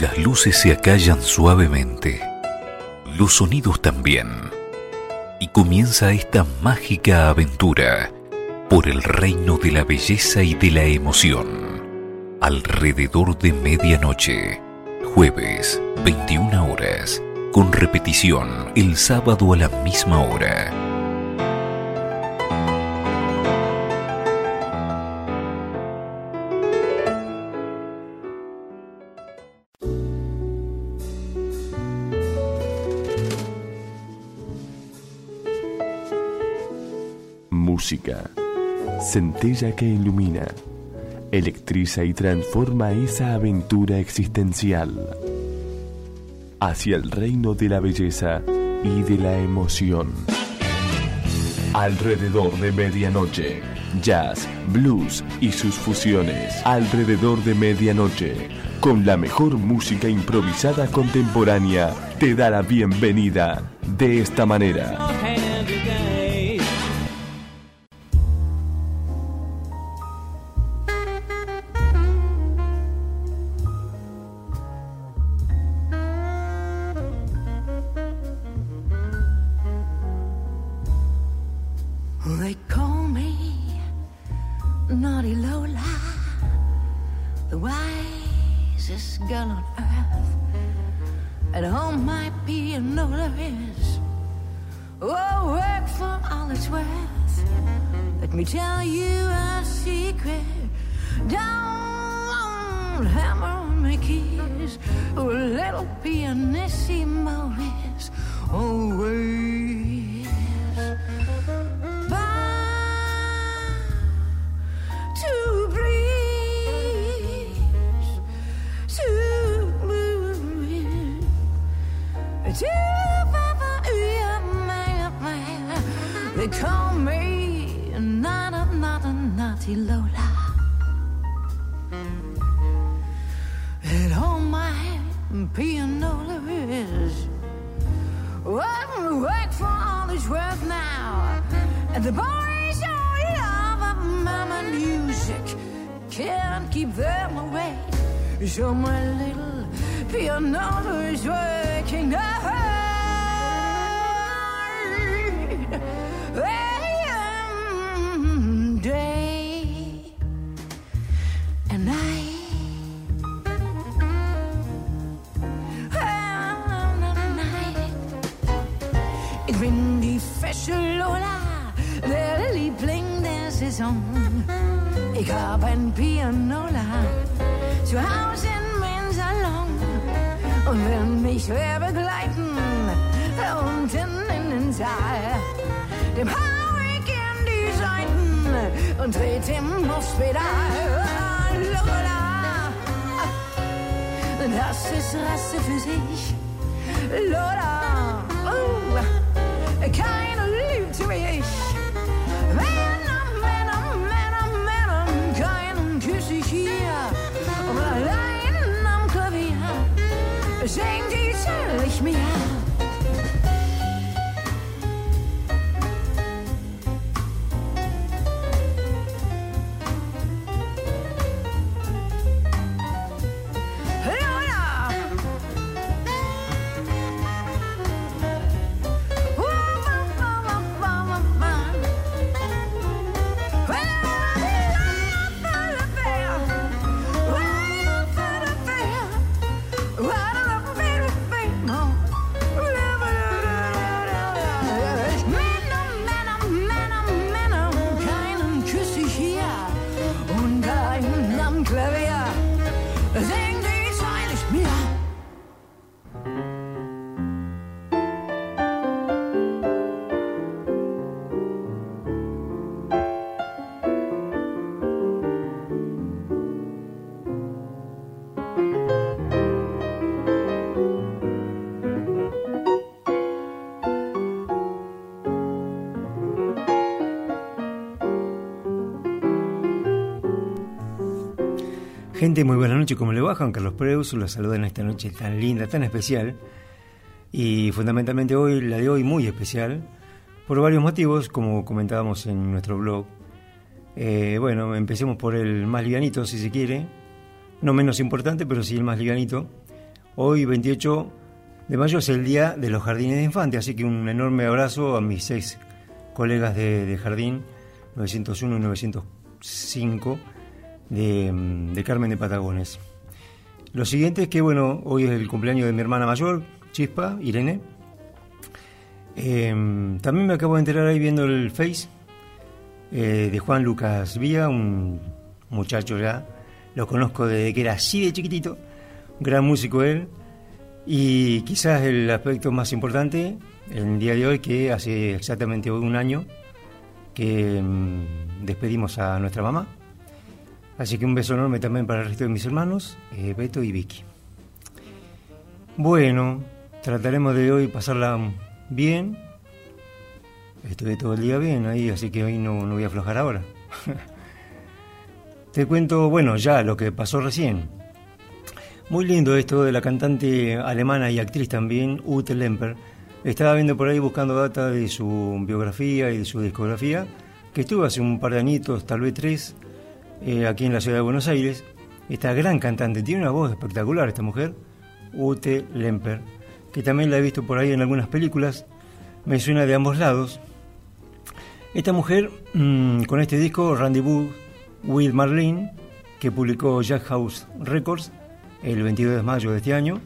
Las luces se acallan suavemente, los sonidos también, y comienza esta mágica aventura por el reino de la belleza y de la emoción. Alrededor de medianoche, jueves, 21 horas, con repetición el sábado a la misma hora. Música, centella que ilumina, electriza y transforma esa aventura existencial hacia el reino de la belleza y de la emoción. Alrededor de medianoche, jazz, blues y sus fusiones. Alrededor de medianoche, con la mejor música improvisada contemporánea, te da la bienvenida de esta manera. Fesche Lola, der Liebling der Saison. Ich hab ein Pianola zu Hause in meinem Salon. Und wenn mich wer begleiten, unten in den Saal, dem hau ich in die Seiten und dreht ihm aufs Pedal. Lola, das ist Rasse für sich. Lola, oh, keine Muy buena noche, ¿cómo le va? Juan Carlos Preus, los saluda en esta noche tan linda, tan especial. Y fundamentalmente hoy, la de hoy muy especial, por varios motivos, como comentábamos en nuestro blog. Eh, bueno, empecemos por el más livianito, si se quiere. No menos importante, pero sí el más livianito. Hoy, 28 de mayo, es el Día de los Jardines de Infantes, así que un enorme abrazo a mis seis colegas de, jardín, 901 y 905, de, Carmen de Patagones. Lo siguiente es que, bueno, hoy es el cumpleaños de mi hermana mayor, Chispa, Irene. Em, también me acabo de enterar ahí viendo el Face eh, de Juan Lucas Vía, un muchacho ya, lo conozco desde que era así de chiquitito, gran músico él, y quizás el aspecto más importante en el día de hoy, que hace exactamente un año que em, despedimos a nuestra mamá, Así que un beso enorme también para el resto de mis hermanos, eh, Beto y Vicky. Bueno, trataremos de hoy pasarla bien. Estuve todo el día bien ahí, así que hoy no, no voy a aflojar ahora. Te cuento, bueno, ya lo que pasó recién. Muy lindo esto de la cantante alemana y actriz también, Ute Lemper. Estaba viendo por ahí buscando data de su biografía y de su discografía, que estuvo hace un par de añitos, tal vez tres, eh, aquí en la ciudad de Buenos Aires. Esta gran cantante, tiene una voz espectacular esta mujer, Ute Lemper, que también la he visto por ahí en algunas películas, me suena de ambos lados. Esta mujer, mm, con este disco, Rendezvous with Marlene, que publicó Jack House Records el 22 de mayo de este año,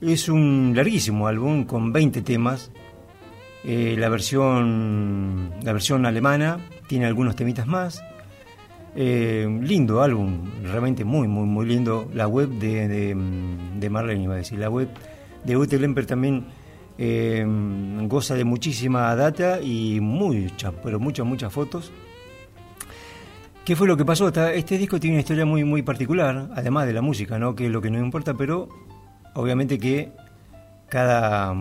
es un larguísimo álbum con 20 temas. Eh, la, versión, la versión alemana tiene algunos temitas más. Eh, lindo álbum, realmente muy, muy, muy lindo. La web de, de, Marlene, iba a decir, la web de Ute Lemper también eh, goza de muchísima data y muchas, pero muchas, muchas fotos. ¿Qué fue lo que pasó? Este disco tiene una historia muy, muy particular, además de la música, ¿no? que es lo que nos importa, pero obviamente que cada,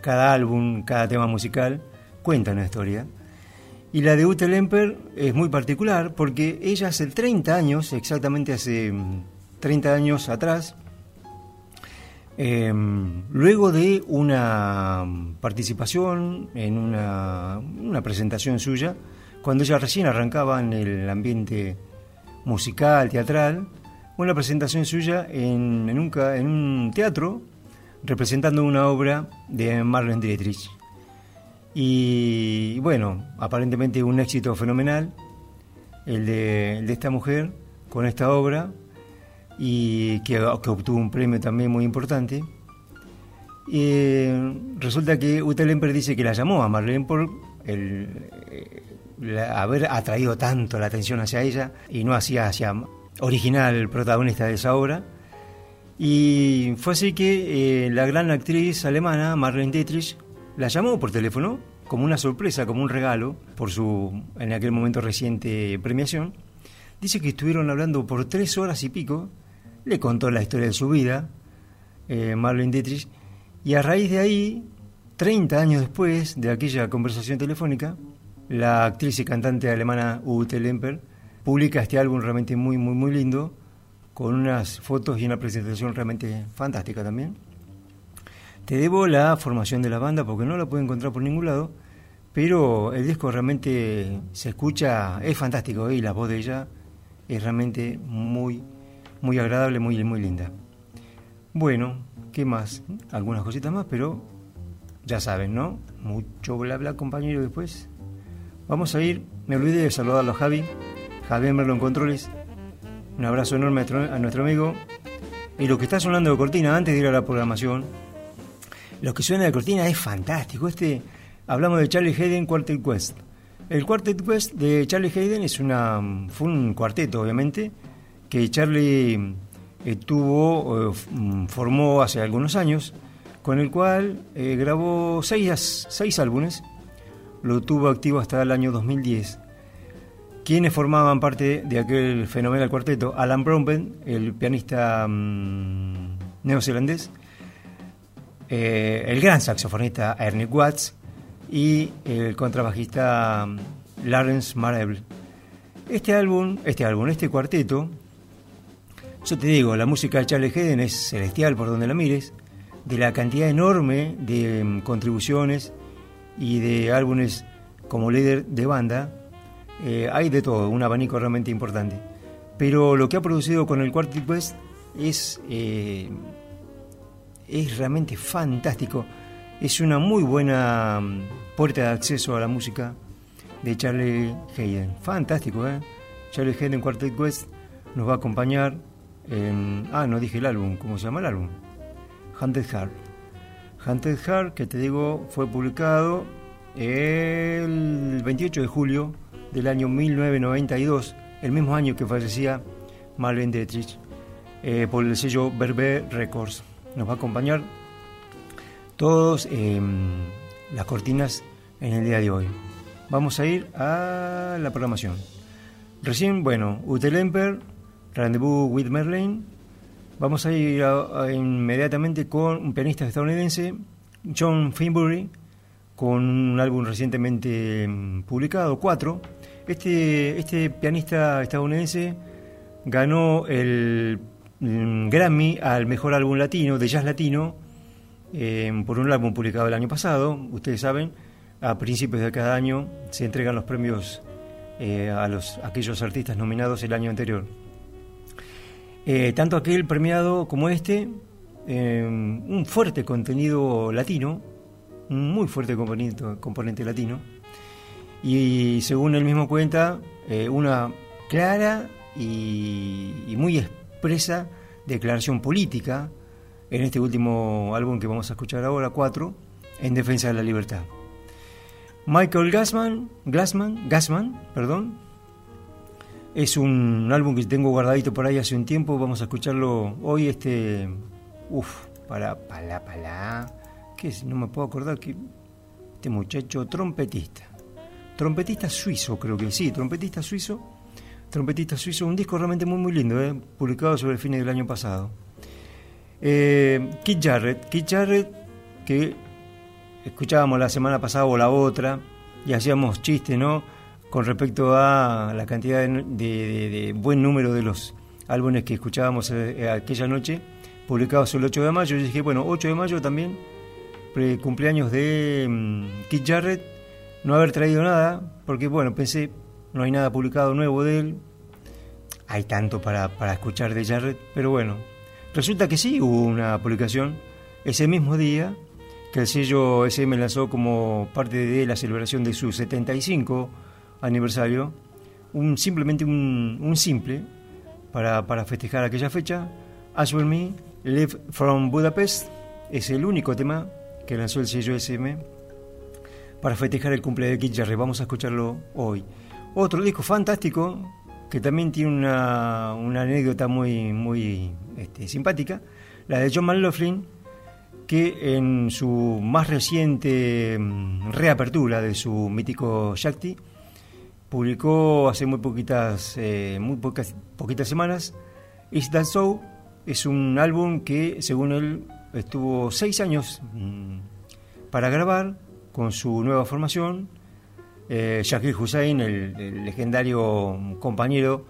cada álbum, cada tema musical cuenta una historia. Y la de Ute Lemper es muy particular porque ella hace 30 años, exactamente hace 30 mm, años atrás, em, luego de una participación en una, presentación suya, cuando ella recién arrancaba en el ambiente musical, teatral, una presentación suya en, en, un, en un teatro representando una obra de Marlene Dietrich. Y bueno, aparentemente un éxito fenomenal el de, esta mujer con esta obra y que, obtuvo un premio también muy importante. Y resulta que Ute Lemper dice que la llamó a Marlene por el, haber atraído tanto la atención hacia ella y no hacía hacia original protagonista de esa obra. Y fue así que eh, la gran actriz alemana Marlene Dietrich la llamó por teléfono como una sorpresa, como un regalo, por su en aquel momento reciente premiación. Dice que estuvieron hablando por tres horas y pico, le contó la historia de su vida, eh, Dietrich, y a raíz de ahí, 30 años después de aquella conversación telefónica, la actriz y cantante alemana Ute Lemper publica este álbum realmente muy, muy, muy lindo, con unas fotos y una presentación realmente fantástica también. Te debo la formación de la banda porque no la puedo encontrar por ningún lado, pero el disco realmente se escucha, es fantástico y la voz de ella es realmente muy, muy agradable, muy, muy linda. Bueno, ¿qué más? Algunas cositas más, pero ya saben, ¿no? Mucho bla bla, compañero, después. Vamos a ir, me olvidé de saludarlo a Javi, Javier Merlo Controles. Un abrazo enorme a nuestro amigo. Y lo que está sonando de cortina, antes de ir a la programación, lo que suena de cortina es fantástico. Este, hablamos de Charlie Hayden Quartet Quest. El Quartet Quest de Charlie Hayden es una, fue un cuarteto, obviamente, que Charlie eh, tuvo, eh, formó hace algunos años, con el cual eh, grabó seis, seis álbumes, lo tuvo activo hasta el año 2010. Quienes formaban parte de aquel fenomenal cuarteto, Alan Brompen, el pianista mm, neozelandés, eh, el gran saxofonista Ernie Watts y el contrabajista um, Lawrence Marable. Este álbum, este álbum, este cuarteto, yo te digo, la música de Charlie Hayden es celestial por donde la mires, de la cantidad enorme de um, contribuciones y de álbumes como líder de banda, eh, hay de todo, un abanico realmente importante. Pero lo que ha producido con el Quartet West es eh, es realmente fantástico. Es una muy buena mm, puerta de acceso a la música de Charlie Hayden. Fantástico, ¿eh? Charlie Hayden Quartet West nos va a acompañar en... Ah, no dije el álbum, ¿cómo se llama el álbum? Hunted Heart. Hunted Heart, que te digo, fue publicado el 28 de julio del año 1992, el mismo año que fallecía Marlene Dietrich, eh, por el sello Berber Records. Nos va a acompañar todos em, las cortinas en el día de hoy. Vamos a ir a la programación. Recién, bueno, Utelemper, Rendezvous with Merlin. Vamos a ir inmediatamente con un pianista estadounidense, John Finbury, con un álbum recientemente em, publicado, Cuatro. Este, este pianista estadounidense ganó el Grammy al mejor álbum latino, de jazz latino, em, por un álbum publicado el año pasado. Ustedes saben, a principios de cada año se entregan los premios eh, a los, aquellos artistas nominados el año anterior. Eh, tanto aquel premiado como este, em, un fuerte contenido latino, un muy fuerte componente, latino, y según él mismo cuenta, eh, una clara y, muy expresa declaración política en este último álbum que vamos a escuchar ahora, 4, en defensa de la libertad. Michael Gassman, Glassman, Gassman, perdón, es un álbum que tengo guardadito por ahí hace un tiempo, vamos a escucharlo hoy, este, uff, para, para, para, ¿qué es? No me puedo acordar que este muchacho trompetista, trompetista suizo creo que sí, trompetista suizo, trompetista suizo, un disco realmente muy muy lindo, ¿eh? publicado sobre el fin del año pasado. Eh, Keith Jarrett, Keith Jarrett que escuchábamos la semana pasada o la otra y hacíamos chistes, ¿no? Con respecto a la cantidad de, buen número de los álbumes que escuchábamos eh, aquella noche, publicados el 8 de mayo. Yo dije, bueno, 8 de mayo también, cumpleaños de um, Keith Jarrett, no haber traído nada, porque bueno, pensé, no hay nada publicado nuevo de él, hay tanto para, para escuchar de Jarrett, pero bueno, resulta que sí hubo una publicación ese mismo día que el sello SM lanzó como parte de la celebración de su 75 aniversario, un, simplemente un, simple para, para, festejar aquella fecha. As With Me, Live From Budapest, es el único tema que lanzó el sello SM para festejar el cumpleaños de Kid Jarrett. Vamos a escucharlo hoy. Otro disco fantástico que también tiene una, anécdota muy, muy este, simpática, la de John McLaughlin, que en su más reciente mm, reapertura de su mítico Shakti, publicó hace muy poquitas, eh, muy pocas, poquitas semanas, Is That So, es un álbum que según él estuvo seis años mm, para grabar con su nueva formación, eh, Shakir Hussain, el, legendario compañero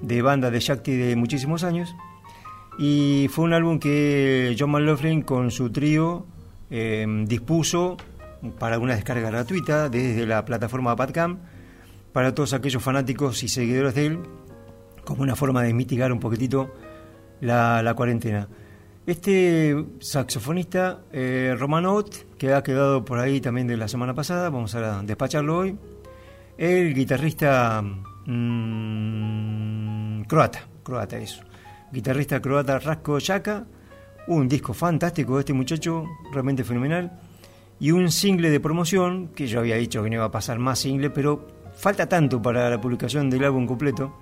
de banda de Shakti de muchísimos años, y fue un álbum que John McLaughlin con su trío em, dispuso para una descarga gratuita desde la plataforma Padcam para todos aquellos fanáticos y seguidores de él, como una forma de mitigar un poquitito la, cuarentena. Este saxofonista, eh, Romanot, que ha quedado por ahí también de la semana pasada, vamos a despacharlo hoy. El guitarrista mm, croata, croata eso guitarrista croata Rasko Yaka, un disco fantástico de este muchacho, realmente fenomenal, y un single de promoción, que yo había dicho que no iba a pasar más single, pero falta tanto para la publicación del álbum completo,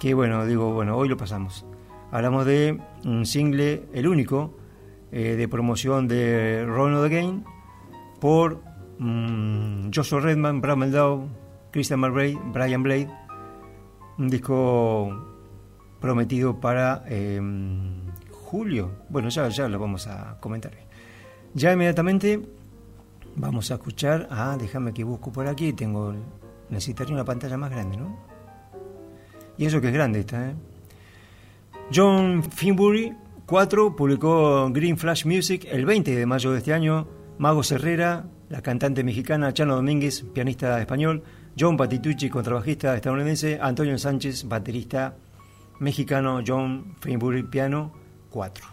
que bueno, digo, bueno, hoy lo pasamos. Hablamos de un single, el único, eh, de promoción de Ronald Again, por mm, Joshua Redman, Brad Meldau, Christian McRae, Brian Blade, un disco prometido para em, julio. Bueno, ya, ya lo vamos a comentar. Ya inmediatamente vamos a escuchar. Ah, déjame que busco por aquí. Tengo. Necesitaría una pantalla más grande, ¿no? Y eso que es grande esta, ¿eh? John Finbury, 4, publicó Green Flash Music el 20 de mayo de este año. Mago Herrera, la cantante mexicana, Chano Domínguez, pianista español, John Patitucci, contrabajista estadounidense, Antonio Sánchez, baterista mexicano John Finbury Piano 4.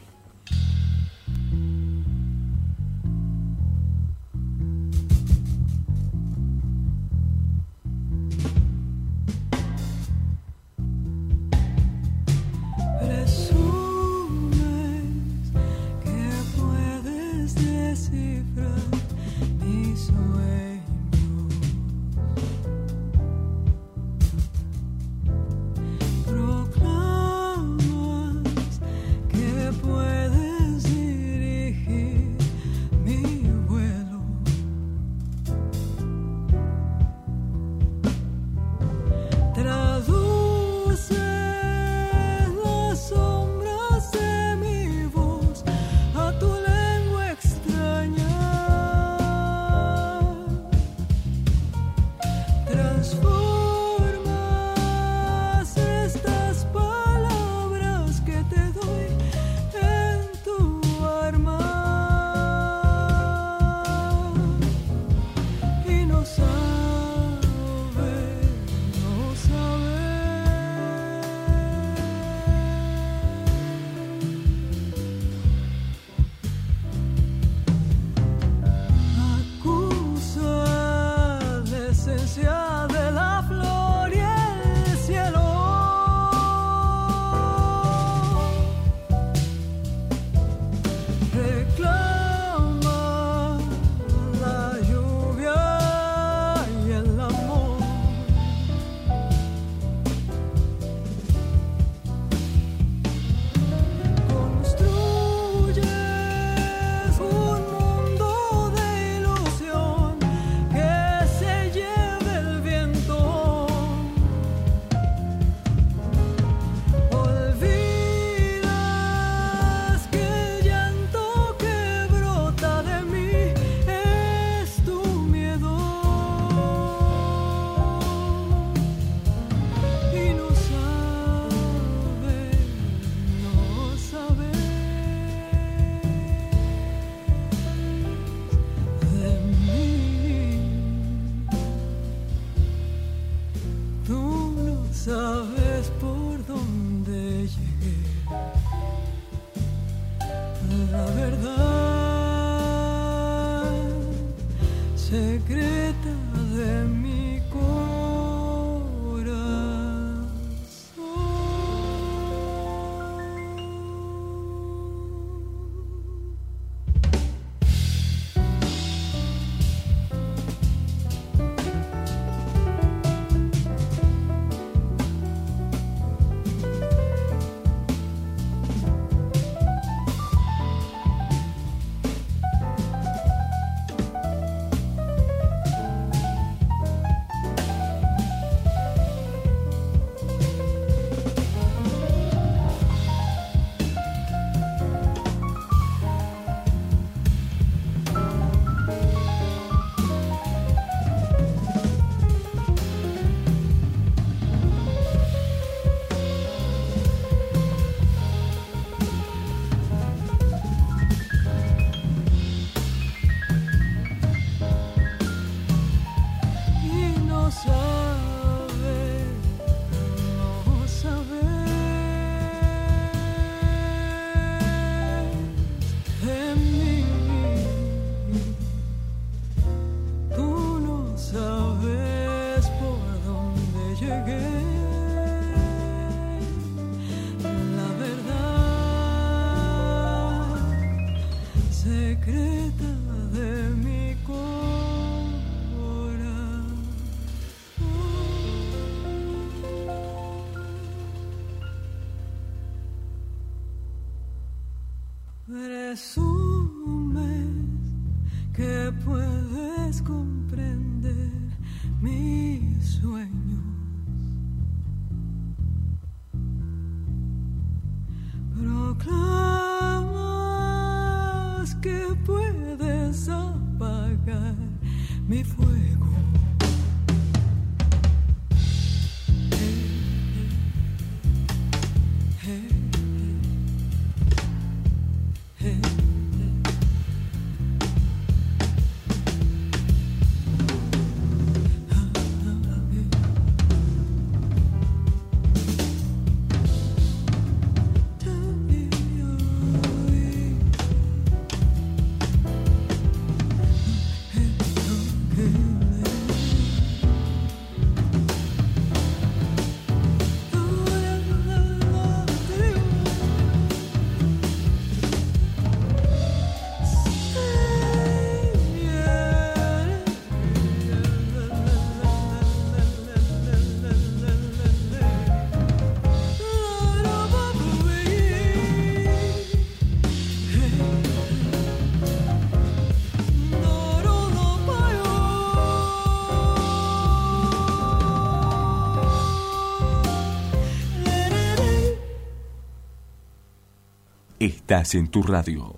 Estás en tu radio.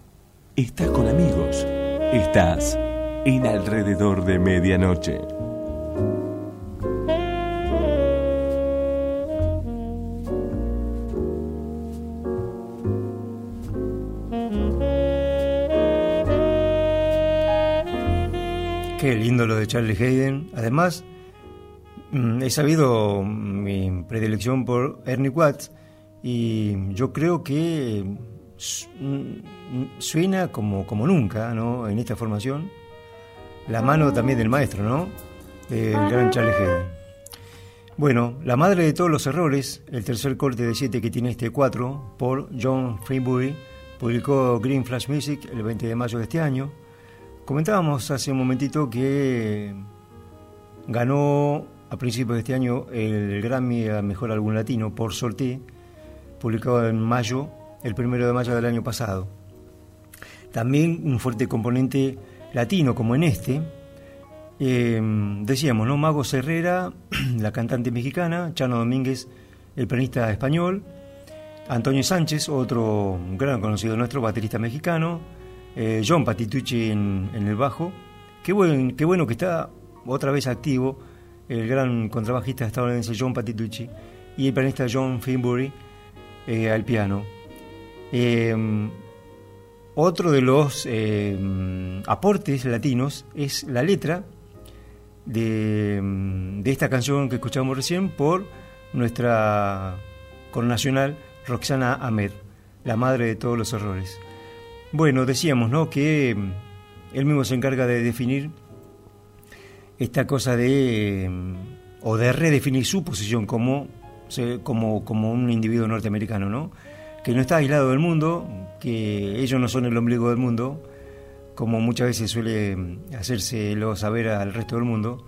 Estás con amigos. Estás en alrededor de medianoche. Qué lindo lo de Charlie Hayden. Además, mm, he sabido mi predilección por Ernie Watts y yo creo que suena como, como nunca ¿no? en esta formación. La mano también del maestro, ¿no? Del gran Charlie Hayden. Bueno, La madre de todos los errores, el tercer corte de 7 que tiene este 4, por John Freebury, publicó Green Flash Music el 20 de mayo de este año. Comentábamos hace un momentito que ganó a principios de este año el Grammy a Mejor Álbum Latino por Sorté, publicado en mayo, el primero de mayo del año pasado. También un fuerte componente latino como en este. Eh, decíamos, ¿no? Mago Herrera, la cantante mexicana, Chano Domínguez, el pianista español, Antonio Sánchez, otro gran conocido nuestro, baterista mexicano, eh, John Patitucci en, el bajo. Qué, qué bueno que está otra vez activo el gran contrabajista estadounidense John Patitucci y el pianista John Finbury eh, al piano. Eh, otro de los eh, aportes latinos es la letra de, de esta canción que escuchamos recién por nuestra connacional Roxana Ahmed, la madre de todos los errores. Bueno, decíamos, ¿no? Que él mismo se encarga de definir esta cosa de o de redefinir su posición como, como, como un individuo norteamericano, ¿no? Que no está aislado del mundo, que ellos no son el ombligo del mundo, como muchas veces suele hacérselo saber al resto del mundo,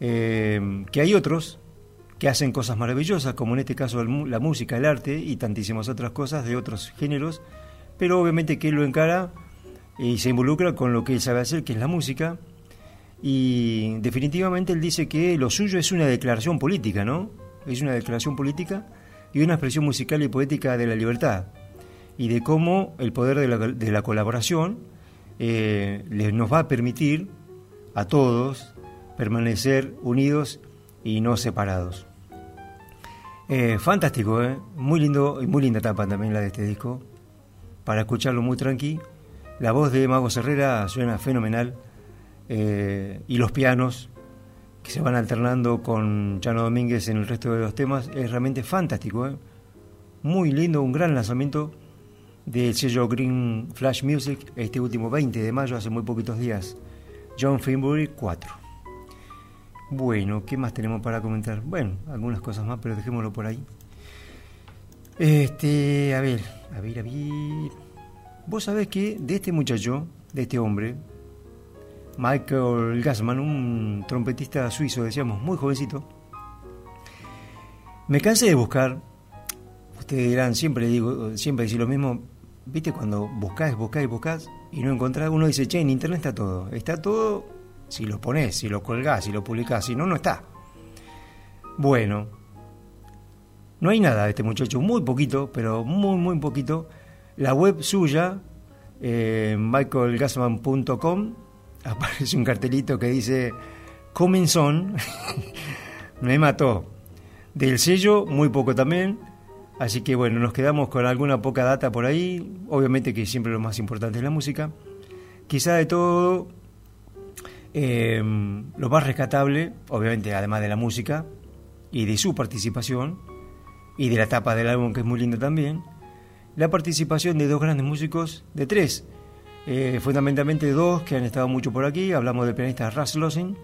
eh, que hay otros que hacen cosas maravillosas, como en este caso la música, el arte y tantísimas otras cosas de otros géneros, pero obviamente que él lo encara y se involucra con lo que él sabe hacer, que es la música, y definitivamente él dice que lo suyo es una declaración política, ¿no? Es una declaración política y una expresión musical y poética de la libertad, y de cómo el poder de la, colaboración eh, nos va a permitir a todos permanecer unidos y no separados. Eh, fantástico, ¿eh? muy lindo y muy linda tapa también la de este disco. Para escucharlo muy tranqui. La voz de Mago Herrera suena fenomenal. Eh, y los pianos que se van alternando con Chano Domínguez en el resto de los temas es realmente fantástico. ¿eh? Muy lindo, un gran lanzamiento del sello Green Flash Music este último 20 de mayo, hace muy poquitos días. John Finbury 4. Bueno, ¿qué más tenemos para comentar? Bueno, algunas cosas más, pero dejémoslo por ahí. Este, a ver, a ver, a ver. Vos sabés que de este muchacho, de este hombre, Michael Gassman, un trompetista suizo, decíamos, muy jovencito, me cansé de buscar. Ustedes dirán, siempre digo, siempre decir lo mismo. ¿Viste cuando buscás, buscás buscás y no encontrás? Uno dice, che, en internet está todo. Está todo si lo pones, si lo colgás, si lo publicás, si no, no está. Bueno, no hay nada de este muchacho, muy poquito, pero muy, muy poquito. La web suya, eh, michaelgassman.com, aparece un cartelito que dice Coming Son, me mató. Del sello, muy poco también. Así que bueno, nos quedamos con alguna poca data por ahí. Obviamente que siempre lo más importante es la música. Quizá de todo eh, lo más rescatable, obviamente, además de la música y de su participación, y de la tapa del álbum que es muy linda también, la participación de dos grandes músicos, de tres, eh, fundamentalmente dos que han estado mucho por aquí, hablamos del pianista Russ Losing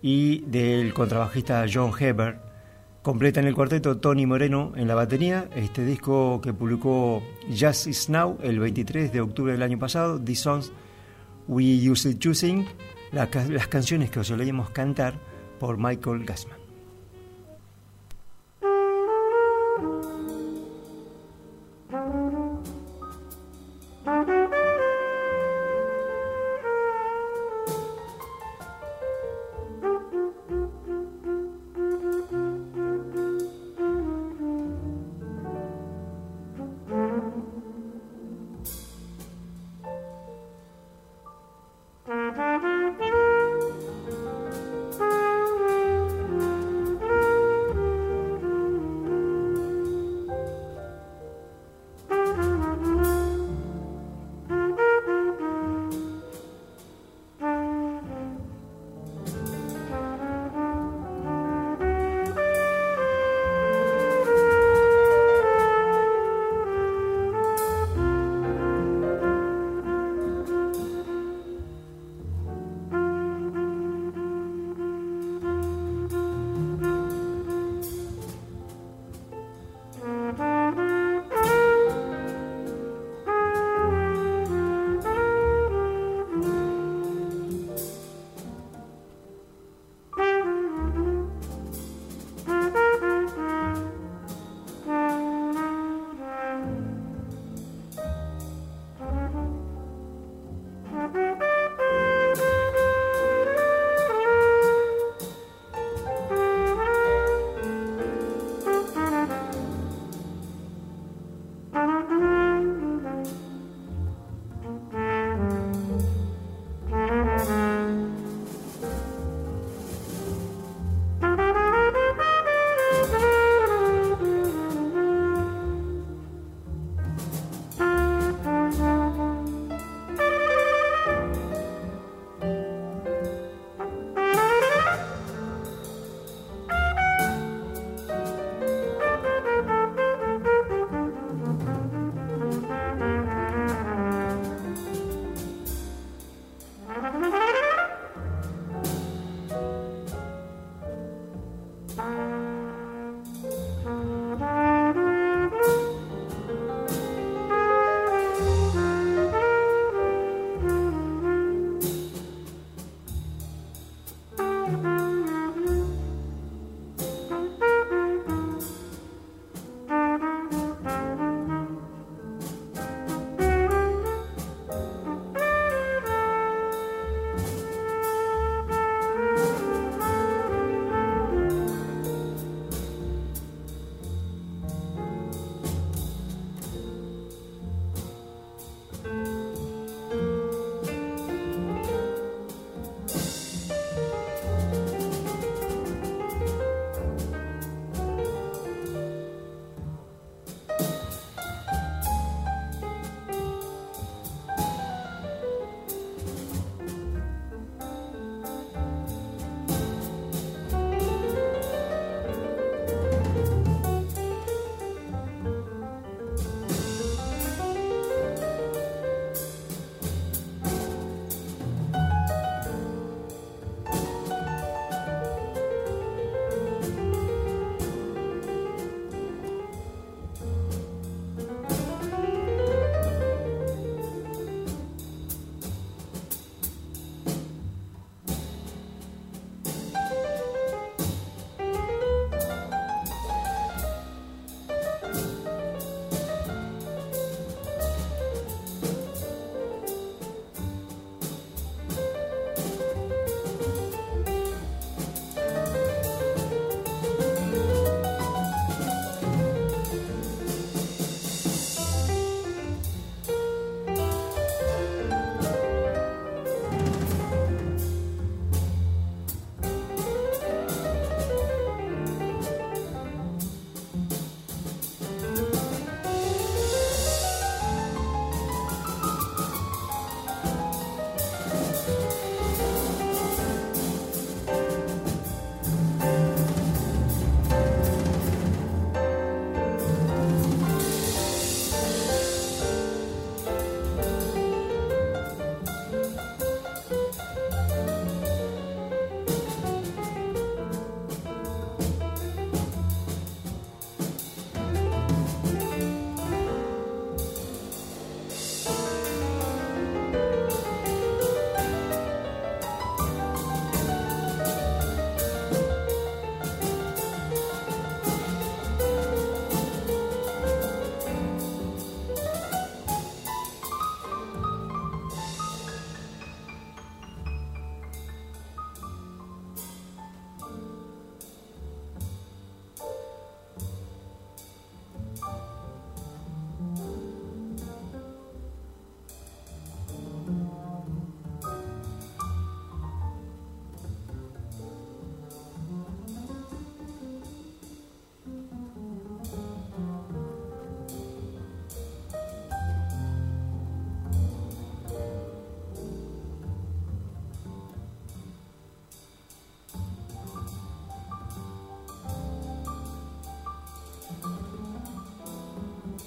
y del contrabajista John Heber. Completa en el cuarteto Tony Moreno en la batería, este disco que publicó Just Is Now el 23 de octubre del año pasado, The Songs We Used to Sing, las canciones que os solíamos cantar por Michael Gassman.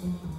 Mm-hmm.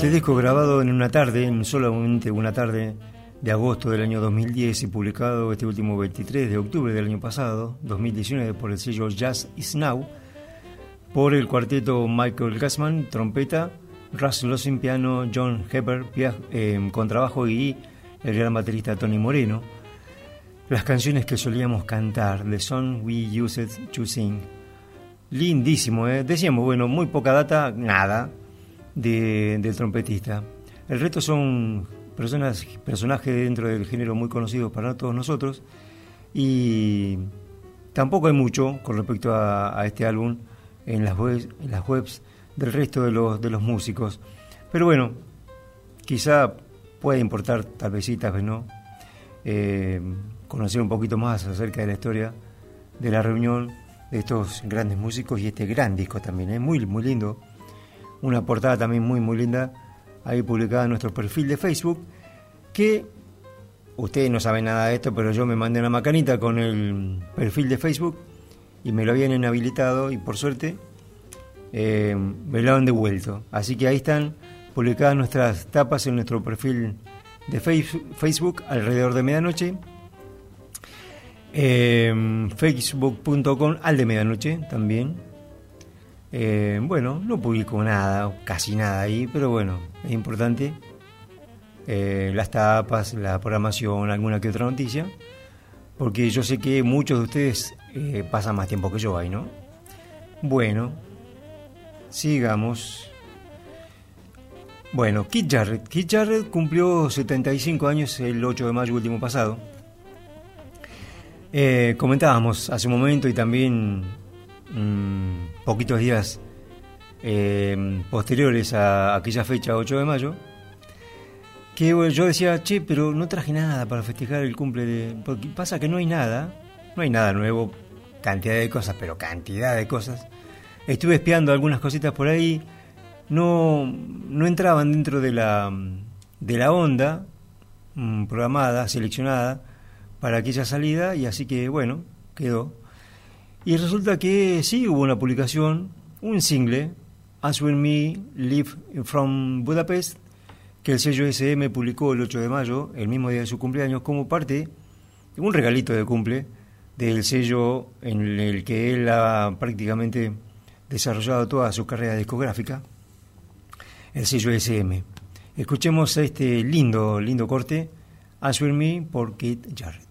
Este disco grabado en una tarde, en solamente una tarde de agosto del año 2010 y publicado este último 23 de octubre del año pasado, 2019, por el sello Jazz Is Now, por el cuarteto Michael Gassman, trompeta, Russ Lossin, piano, John Hepper, eh, contrabajo y el gran baterista Tony Moreno. Las canciones que solíamos cantar, The Song We Used to Sing. Lindísimo, ¿eh? Decíamos, bueno, muy poca data, nada, de, del trompetista. El resto son personas, personajes dentro del género muy conocidos para todos nosotros y tampoco hay mucho con respecto a, este álbum en las, webs, en las webs del resto de los, de los músicos. Pero bueno, quizá puede importar, tal vez no, eh, conocer un poquito más acerca de la historia de la reunión de estos grandes músicos y este gran disco también, es ¿eh? muy, muy lindo una portada también muy muy linda ahí publicada en nuestro perfil de Facebook que ustedes no saben nada de esto pero yo me mandé una macanita con el perfil de Facebook y me lo habían inhabilitado y por suerte eh, me lo han devuelto. Así que ahí están publicadas nuestras tapas en nuestro perfil de Facebook alrededor de medianoche. Eh, facebook.com al de medianoche también eh, bueno, no publico nada, casi nada ahí, pero bueno, es importante. Eh, las tapas, la programación, alguna que otra noticia, porque yo sé que muchos de ustedes eh, pasan más tiempo que yo ahí, ¿no? Bueno, sigamos. Bueno, Kit Jarrett. Kit Jarrett cumplió 75 años el 8 de mayo último pasado. comentábamos hace un momento y también Mm, poquitos días eh, posteriores a aquella fecha, 8 de mayo, que yo decía, che, pero no traje nada para festejar el cumple de... Porque pasa que no hay nada, no hay nada nuevo, cantidad de cosas, pero cantidad de cosas. Estuve espiando algunas cositas por ahí, no, no entraban dentro de la, de la onda mm, programada, seleccionada para aquella salida, y así que bueno, quedó. Y resulta que sí hubo una publicación, un single, Answer Me Live from Budapest, que el sello SM publicó el 8 de mayo, el mismo día de su cumpleaños, como parte, un regalito de cumple, del sello en el que él ha prácticamente desarrollado toda su carrera discográfica, el sello SM. Escuchemos este lindo, lindo corte, Answer Me por Kate Jarrett.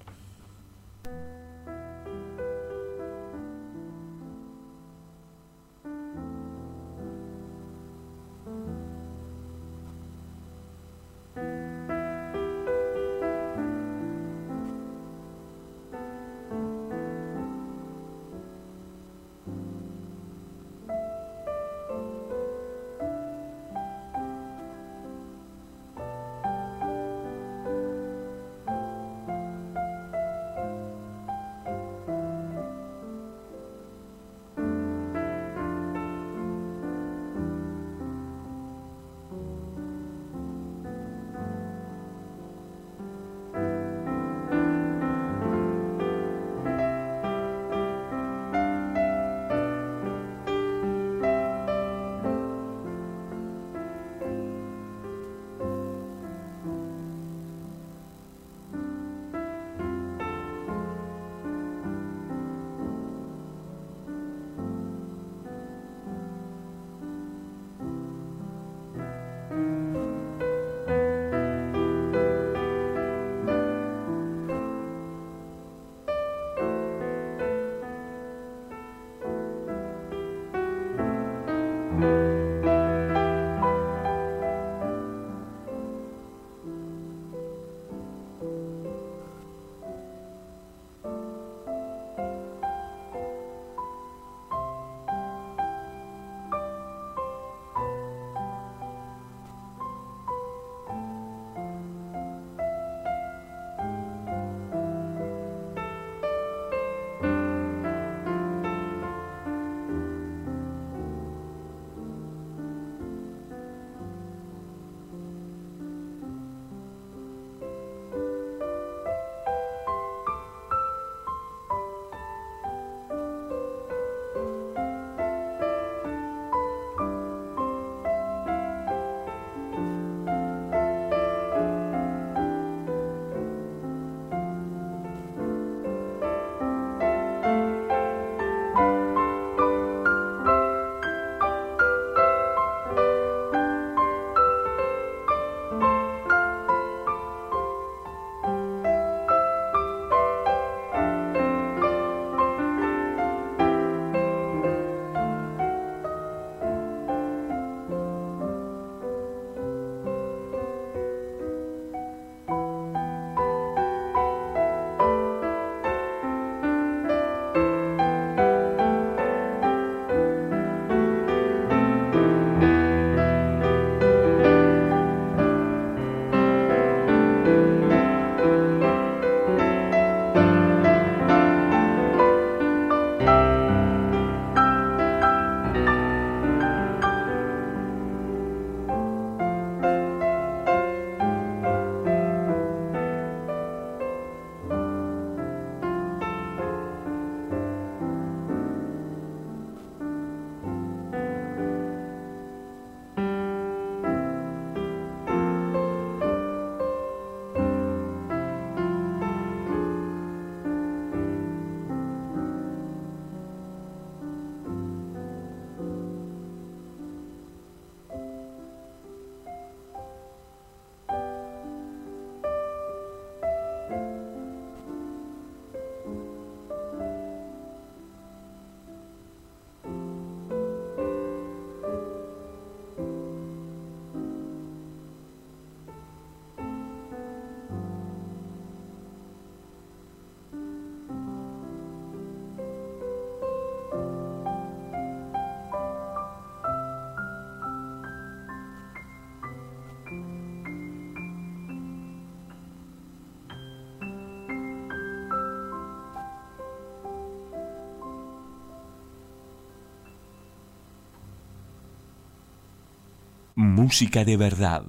Música de verdad,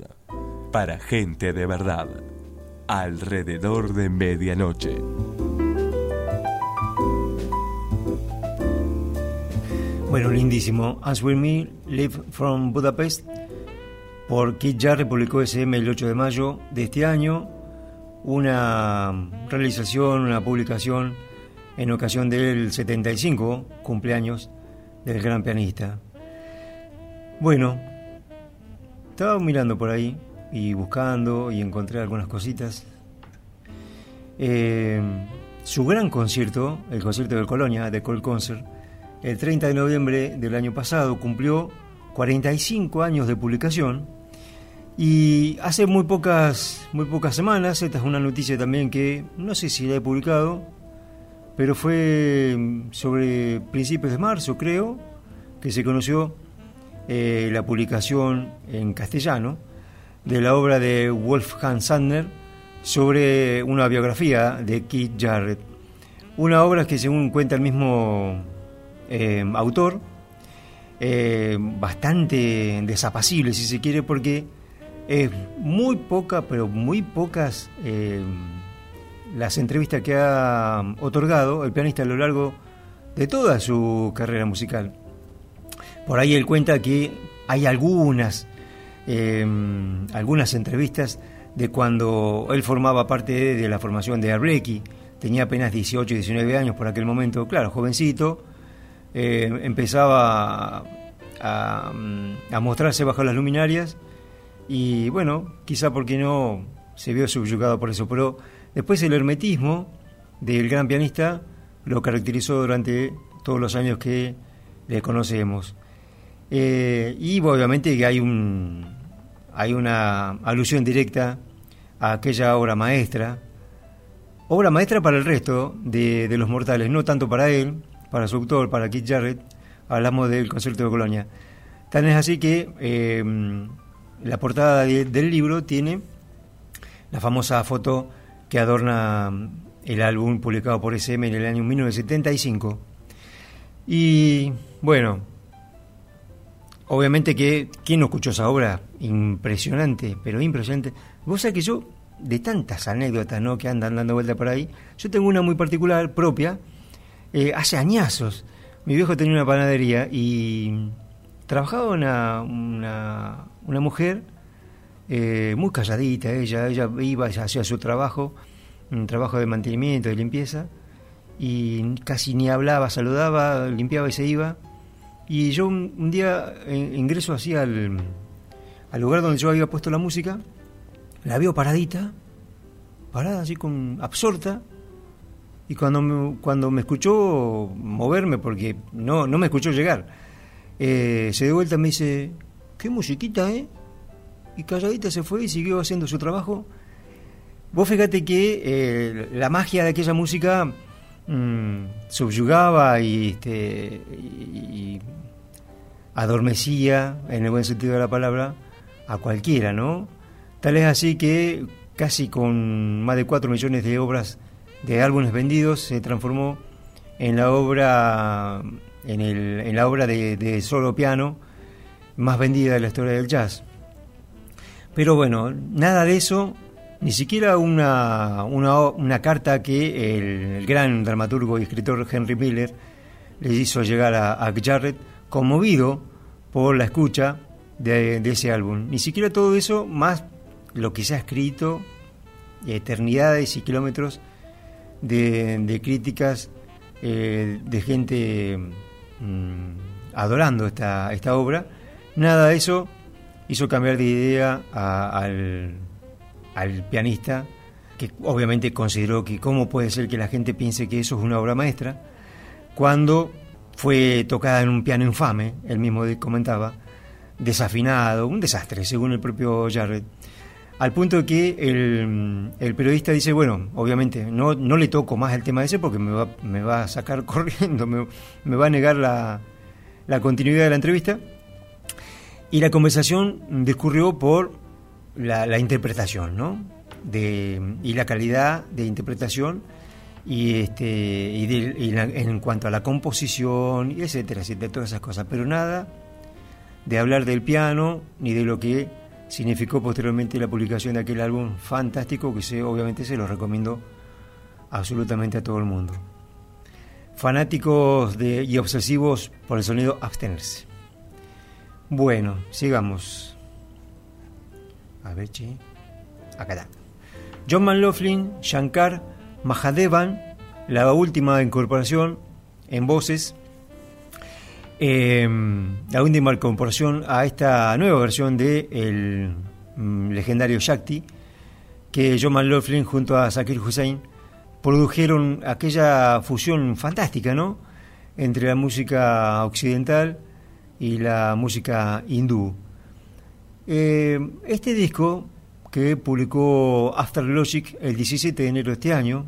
para gente de verdad, alrededor de medianoche. Bueno, lindísimo. As With Me, Live from Budapest, por Kid Jarrett, publicó SM el 8 de mayo de este año. Una realización, una publicación en ocasión del 75 cumpleaños del gran pianista. Bueno, estaba mirando por ahí y buscando y encontré algunas cositas. Eh, su gran concierto, el concierto de Colonia, de Cold Concert, el 30 de noviembre del año pasado cumplió 45 años de publicación y hace muy pocas, muy pocas semanas, esta es una noticia también que no sé si la he publicado, pero fue sobre principios de marzo creo, que se conoció eh, la publicación en castellano de la obra de Wolfgang Sandner sobre una biografía de Keith Jarrett. Una obra que según cuenta el mismo eh, autor, eh, bastante desapacible, si se quiere, porque es muy poca, pero muy pocas eh, las entrevistas que ha otorgado el pianista a lo largo de toda su carrera musical. Por ahí él cuenta que hay algunas, algunas entrevistas de cuando él formaba parte de, la formación de Arbecky, tenía apenas 18, 19 años por aquel momento, claro, jovencito, eh, empezaba a, mostrarse bajo las luminarias y bueno, quizá porque no se vio subyugado por eso, pero después el hermetismo del gran pianista lo caracterizó durante todos los años que le conocemos. Eh, y obviamente que hay un hay una alusión directa a aquella obra maestra, obra maestra para el resto de, los mortales, no tanto para él, para su autor, para Keith Jarrett, hablamos del concierto de Colonia. Tan es así que eh, la portada del libro tiene la famosa foto que adorna el álbum publicado por SM en el año 1975. Y bueno, obviamente que, ¿quién no escuchó esa obra? Impresionante, pero impresionante. Vos sabés que yo, de tantas anécdotas ¿no? que andan dando vuelta por ahí, yo tengo una muy particular propia, eh, hace añazos. Mi viejo tenía una panadería y trabajaba una, una, mujer eh, muy calladita, ella, ella iba, hacía su trabajo, un trabajo de mantenimiento, de limpieza, y casi ni hablaba, saludaba, limpiaba y se iba. Y yo un, día ingreso así al, al lugar donde yo había puesto la música, la veo paradita, parada así con absorta, y cuando me, cuando me escuchó moverme, porque no, no me escuchó llegar, eh, se dio vuelta y me dice, qué musiquita, ¿eh? Y calladita se fue y siguió haciendo su trabajo. Vos fíjate que eh, la magia de aquella música mm, subyugaba y, este, y, adormecía, en el buen sentido de la palabra, a cualquiera, ¿no? Tal es así que casi con más de 4 millones de obras de álbumes vendidos se transformó en la obra en, el, en la obra de, solo piano más vendida de la historia del jazz. Pero bueno, nada de eso, ni siquiera una, una, carta que el, gran dramaturgo y escritor Henry Miller le hizo llegar a, a Jarrett, conmovido por la escucha de, ese álbum. Ni siquiera todo eso, más lo que se ha escrito, eternidades y kilómetros de, críticas eh, de gente mm, adorando esta, esta obra. Nada de eso hizo cambiar de idea al, al pianista, que obviamente consideró que cómo puede ser que la gente piense que eso es una obra maestra, cuando fue tocada en un piano infame, él mismo comentaba, desafinado, un desastre, según el propio Jarrett al punto que el, periodista dice, bueno, obviamente no, no le toco más el tema ese porque me va, me va a sacar corriendo, me, va a negar la, continuidad de la entrevista. Y la conversación discurrió por la, interpretación, ¿no? De, y la calidad de interpretación y este y, en cuanto a la composición y etcétera, etcétera, todas esas cosas, pero nada de hablar del piano ni de lo que significó posteriormente la publicación de aquel álbum fantástico que se, obviamente se lo recomiendo absolutamente a todo el mundo. Fanáticos de, y obsesivos por el sonido, abstenerse. Bueno, sigamos. A ver, che. Acá está. John McLaughlin, Shankar, Mahadevan, la última incorporación en voces, eh, la última incorporación a esta nueva versión de el mm, legendario Shakti, que John McLaughlin junto a Zakir Hussain produjeron aquella fusión fantástica, ¿no? Entre la música occidental y la música hindú. Eh, este disco, que publicó After Logic el 17 de enero de este año,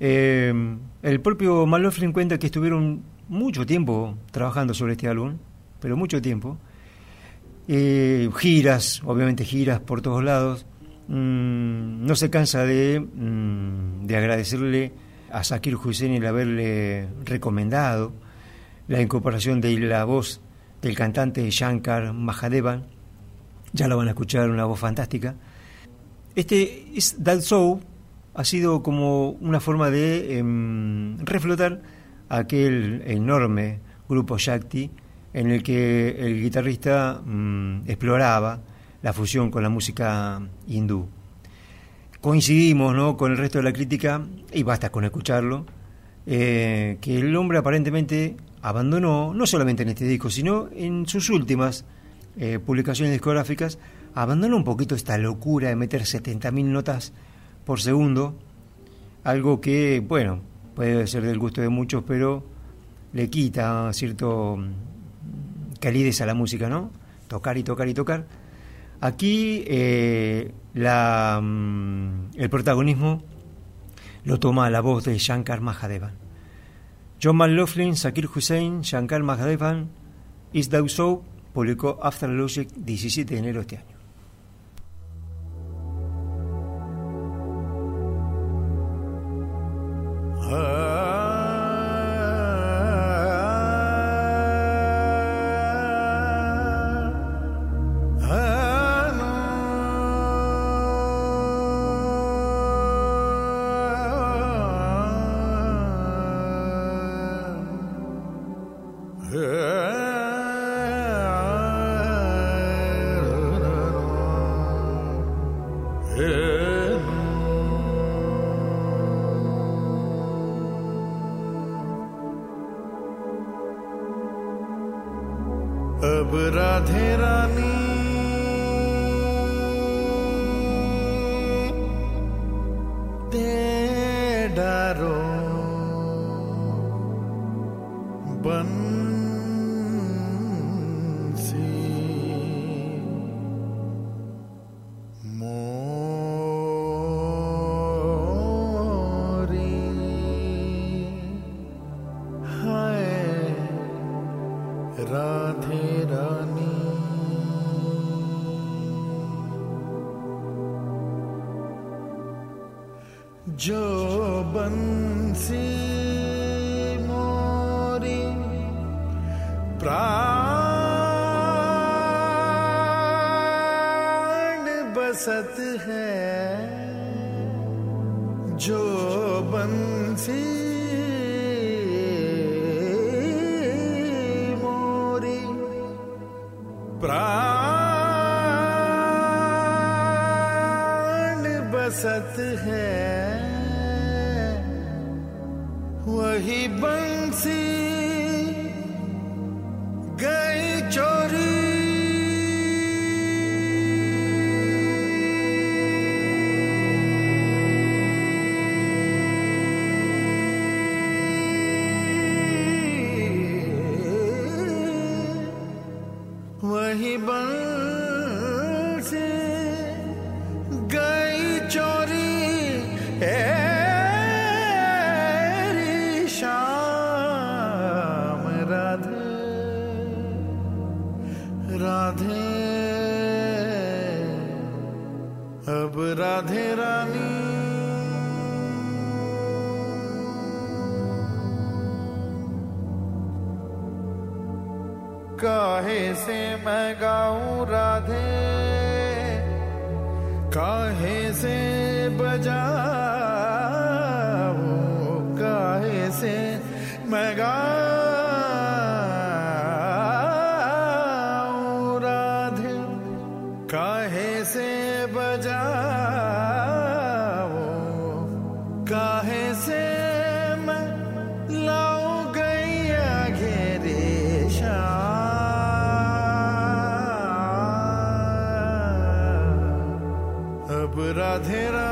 eh, el propio Malofrin cuenta que estuvieron mucho tiempo trabajando sobre este álbum, pero mucho tiempo. Eh, giras, obviamente giras por todos lados. Mm, no se cansa de, mm, de agradecerle a Zakir Hussein el haberle recomendado la incorporación de la voz del cantante Shankar Mahadevan. Ya lo van a escuchar, una voz fantástica. Este es That Show ha sido como una forma de em, reflotar aquel enorme grupo Shakti en el que el guitarrista mm, exploraba la fusión con la música hindú. Coincidimos ¿no? con el resto de la crítica, y basta con escucharlo, eh, que el hombre aparentemente abandonó, no solamente en este disco, sino en sus últimas eh, publicaciones discográficas, abandonó un poquito esta locura de meter 70.000 notas por segundo, algo que, bueno, puede ser del gusto de muchos, pero le quita cierto mm, calidez a la música, ¿no? Tocar y tocar y tocar. Aquí eh, la, mm, el protagonismo lo toma la voz de Shankar Mahadevan. John McLaughlin, Zakir Hussain, Shankar Mahadevan, Is Thou So, publicó After Logic 17 de enero de este año. अब काहे से मैं लाऊ गैया घेरे अब राधे Radhe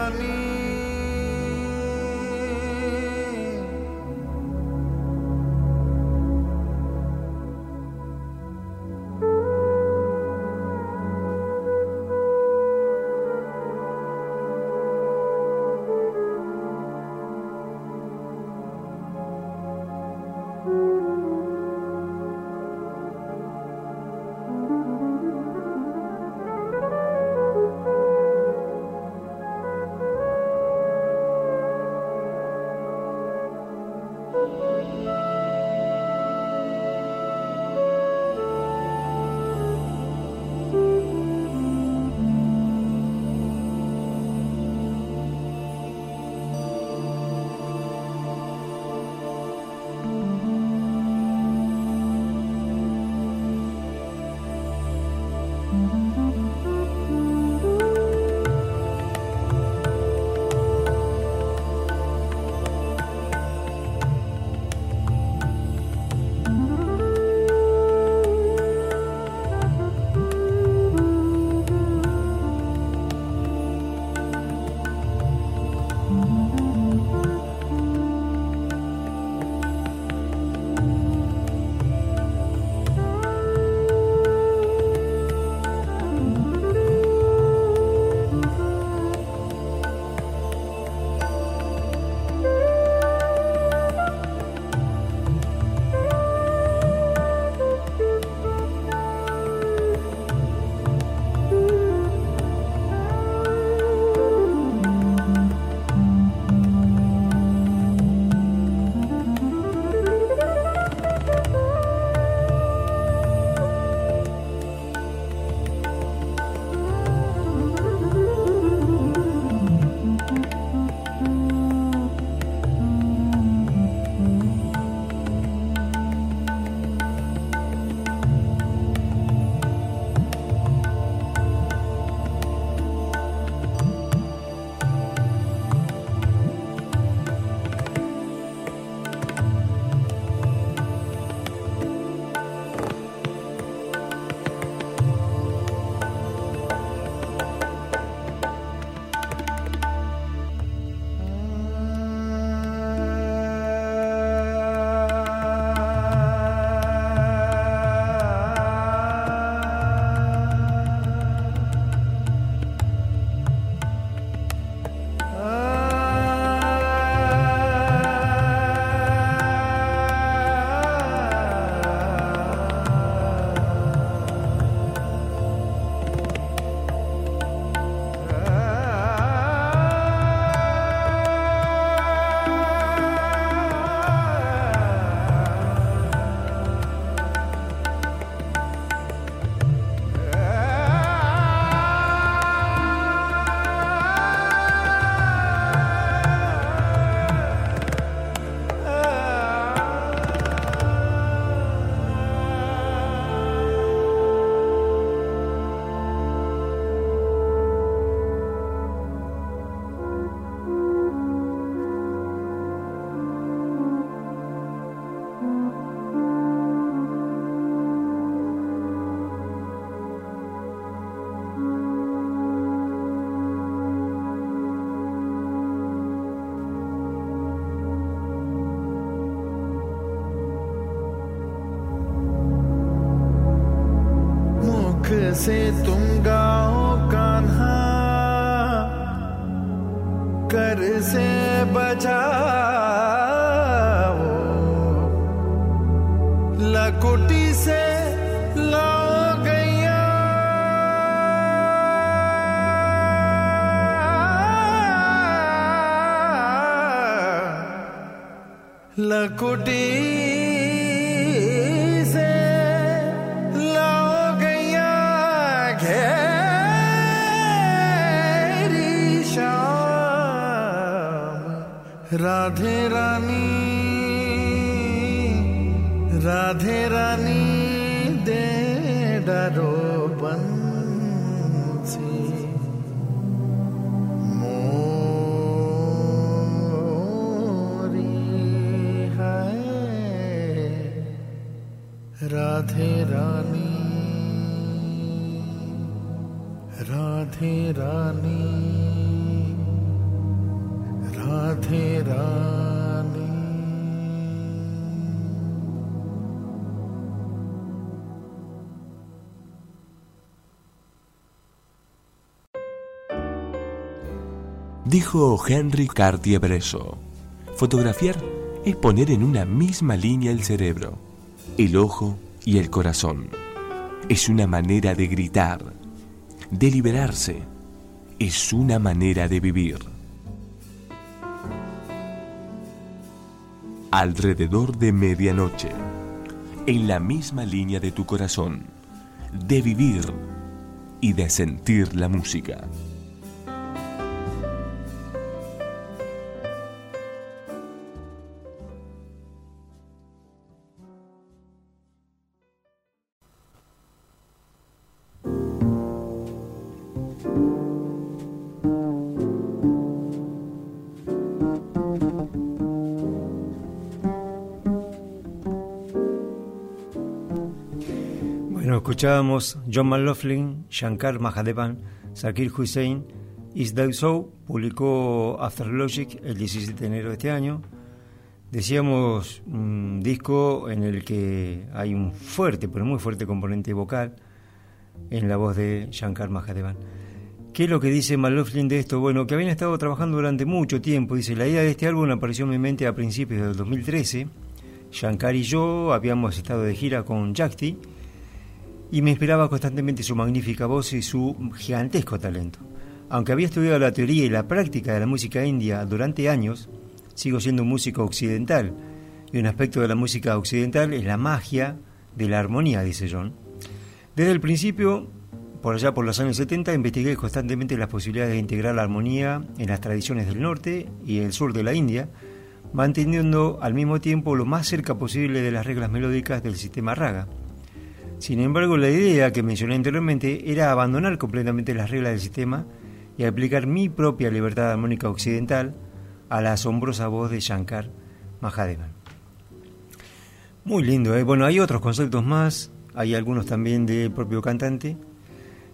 said Dijo Henry Cartier-Bresson, fotografiar es poner en una misma línea el cerebro, el ojo y el corazón. Es una manera de gritar, de liberarse. Es una manera de vivir. Alrededor de medianoche, en la misma línea de tu corazón, de vivir y de sentir la música. Escuchábamos John McLaughlin, Shankar Mahadevan, Zakir Hussein, Is That So, publicó After Logic el 17 de enero de este año. Decíamos un disco en el que hay un fuerte, pero muy fuerte componente vocal en la voz de Shankar Mahadevan. ¿Qué es lo que dice McLaughlin de esto? Bueno, que habían estado trabajando durante mucho tiempo. Dice, la idea de este álbum apareció en mi mente a principios del 2013. Shankar y yo habíamos estado de gira con Jakti y me inspiraba constantemente su magnífica voz y su gigantesco talento. Aunque había estudiado la teoría y la práctica de la música india durante años, sigo siendo un músico occidental. Y un aspecto de la música occidental es la magia de la armonía, dice John. Desde el principio, por allá por los años 70, investigué constantemente las posibilidades de integrar la armonía en las tradiciones del norte y el sur de la India, manteniendo al mismo tiempo lo más cerca posible de las reglas melódicas del sistema raga. Sin embargo, la idea que mencioné anteriormente era abandonar completamente las reglas del sistema y aplicar mi propia libertad armónica occidental a la asombrosa voz de Shankar Mahadevan. Muy lindo, ¿eh? Bueno, hay otros conceptos más, hay algunos también del propio cantante.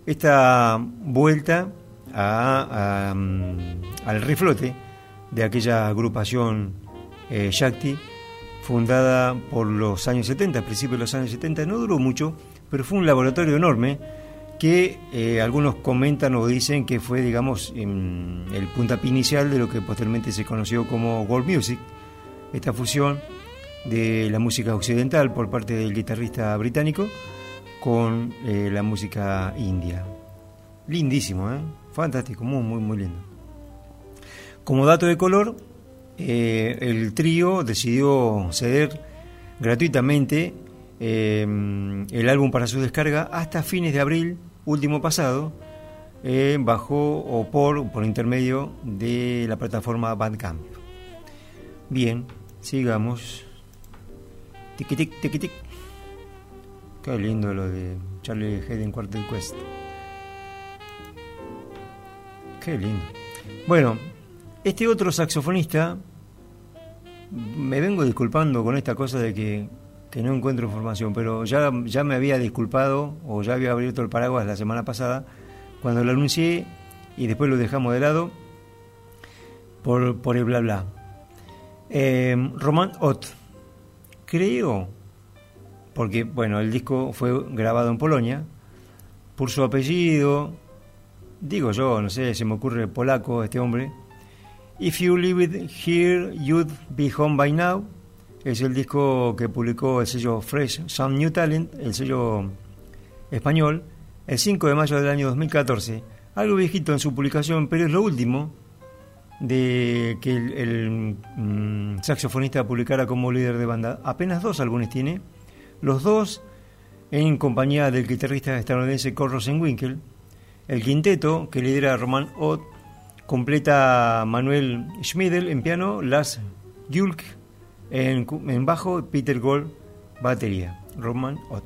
Esta vuelta a, a, mm, al reflote de aquella agrupación eh, Shakti, fundada por los años 70, a principios de los años 70, no duró mucho, pero fue un laboratorio enorme que eh, algunos comentan o dicen que fue, digamos, em, el puntapié inicial de lo que posteriormente se conoció como world music, esta fusión de la música occidental por parte del guitarrista británico con eh, la música india. Lindísimo, ¿eh? fantástico, muy, muy lindo. Como dato de color, eh, el trío decidió ceder gratuitamente eh, el álbum para su descarga hasta fines de abril último pasado, eh, bajo o por, por intermedio de la plataforma Bandcamp. Bien, sigamos. Tiki tic, tiki tic. Qué lindo lo de Charlie Hayden Quartet Quest. Qué lindo. Bueno, este otro saxofonista, me vengo disculpando con esta cosa de que, que no encuentro información, pero ya, ya me había disculpado o ya había abierto el paraguas la semana pasada cuando lo anuncié y después lo dejamos de lado por, por el bla bla. Eh, Roman Ott, creo, porque bueno, el disco fue grabado en Polonia, por su apellido, digo yo, no sé, se me ocurre polaco este hombre. If You It Here, You'd Be Home By Now. Es el disco que publicó el sello Fresh Some New Talent, el sello español, el 5 de mayo del año 2014. Algo viejito en su publicación, pero es lo último de que el, el mm, saxofonista publicara como líder de banda. Apenas dos álbumes tiene, los dos en compañía del guitarrista estadounidense Cole Rosenwinkel, el quinteto que lidera Roman Ott completa Manuel Schmidl en piano, Lars Julk en, en bajo, Peter Gold batería, Roman Ott.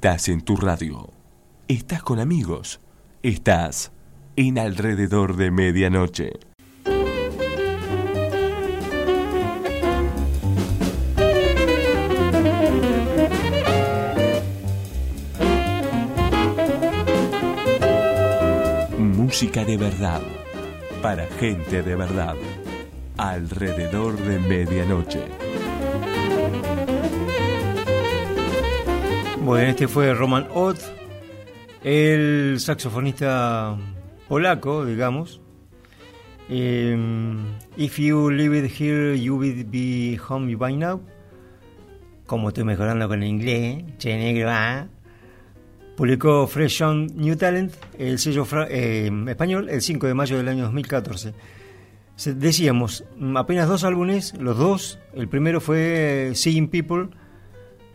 Estás en tu radio. Estás con amigos. Estás en alrededor de medianoche. Música de verdad. Para gente de verdad. Alrededor de medianoche. Bueno, este fue Roman Ott, el saxofonista polaco, digamos. Eh, If you live it here, you will be home by now. Como estoy mejorando con el inglés, che negro, ah. Publicó Fresh on New Talent, el sello eh, español, el 5 de mayo del año 2014. Se- Decíamos, apenas dos álbumes, los dos. El primero fue Seeing People,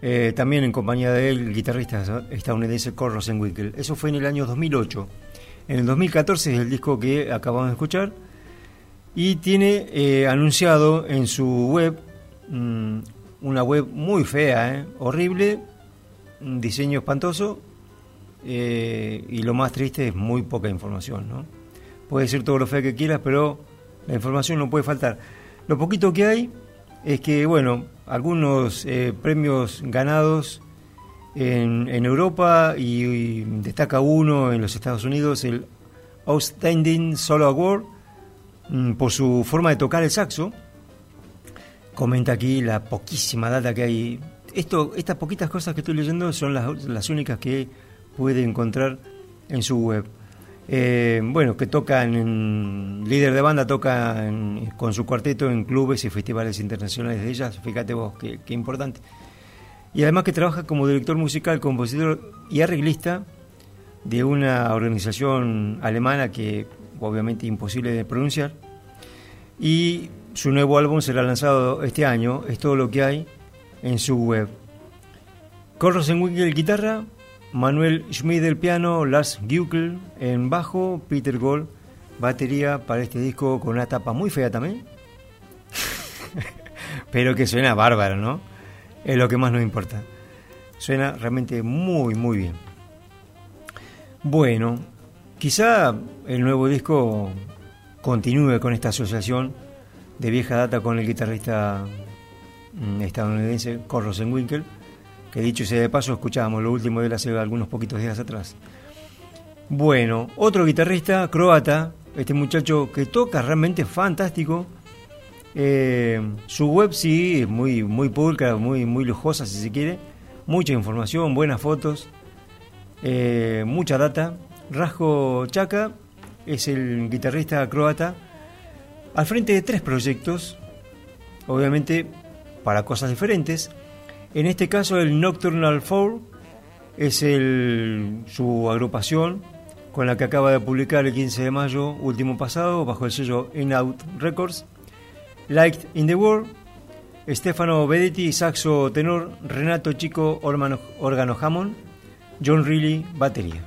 eh, también en compañía de él, el guitarrista estadounidense Cor Rosenwinkel. Eso fue en el año 2008. En el 2014 es el disco que acabamos de escuchar. Y tiene eh, anunciado en su web, mm, una web muy fea, eh, horrible, un diseño espantoso. y lo más triste es muy poca información. ¿no? Puede ser todo lo feo que quieras, pero la información no puede faltar. Lo poquito que hay es que, bueno, algunos eh, premios ganados en, en Europa y, destaca uno en los Estados Unidos, el Outstanding Solo Award, mm, por su forma de tocar el saxo. Comenta aquí la poquísima data que hay. Estas poquitas cosas que estoy leyendo son las, las únicas que puede encontrar en su web. Eh, bueno, que toca en, líder de banda, toca en- con su cuarteto en clubes y festivales internacionales de ellas, fíjate vos, qué, qué importante. Y además que trabaja como director musical, compositor y arreglista de una organización alemana que obviamente imposible de pronunciar. Y su nuevo álbum será lanzado este año, es todo lo que hay en su web. Con Rosenwinkel guitarra, Manuel Schmid el piano, Lars Guckel en bajo, Peter Gold batería para este disco con una tapa muy fea también. Pero que suena bárbaro, ¿no? Es lo que más nos importa. Suena realmente muy, muy bien. Bueno, quizá el nuevo disco continúe con esta asociación de vieja data con el guitarrista mm, estadounidense Cor Rosenwinkel, que dicho sea de paso, escuchábamos lo último de él hace algunos poquitos días atrás. Bueno, otro guitarrista croata, este muchacho que toca realmente fantástico. Eh, su web sí es muy, muy pulcra, muy, muy lujosa si se quiere. Mucha información, buenas fotos, eh, mucha data. Rasgo Chaka es el guitarrista croata al frente de tres proyectos, obviamente para cosas diferentes. En este caso el Nocturnal Four es el, su agrupación con la que acaba de publicar el 15 de mayo último pasado bajo el sello In Out Records. Light in the World, Stefano Vedetti, saxo tenor, Renato Chico, órgano, órgano Hammond, John Reilly, batería.